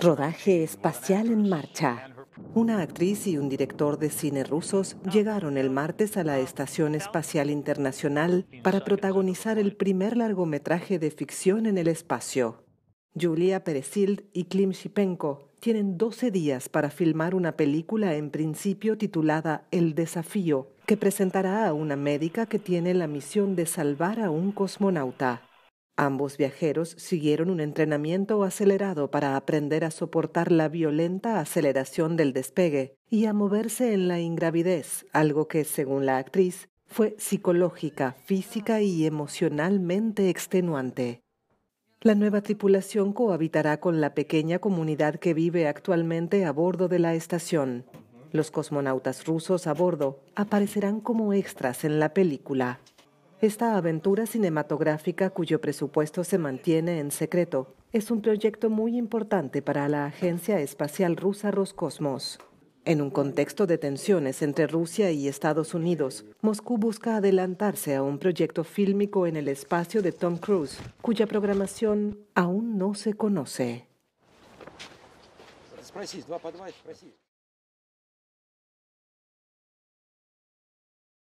Rodaje espacial en marcha. Una actriz y un director de cine rusos llegaron el martes a la Estación Espacial Internacional para protagonizar el primer largometraje de ficción en el espacio. Julia Peresild y Klim Shipenko tienen 12 días para filmar una película en principio titulada El desafío, que presentará a una médica que tiene la misión de salvar a un cosmonauta. Ambos viajeros siguieron un entrenamiento acelerado para aprender a soportar la violenta aceleración del despegue y a moverse en la ingravidez, algo que, según la actriz, fue psicológica, física y emocionalmente extenuante. La nueva tripulación cohabitará con la pequeña comunidad que vive actualmente a bordo de la estación. Los cosmonautas rusos a bordo aparecerán como extras en la película. Esta aventura cinematográfica, cuyo presupuesto se mantiene en secreto, es un proyecto muy importante para la Agencia Espacial Rusa Roscosmos. En un contexto de tensiones entre Rusia y Estados Unidos, Moscú busca adelantarse a un proyecto fílmico en el espacio de Tom Cruise, cuya programación aún no se conoce.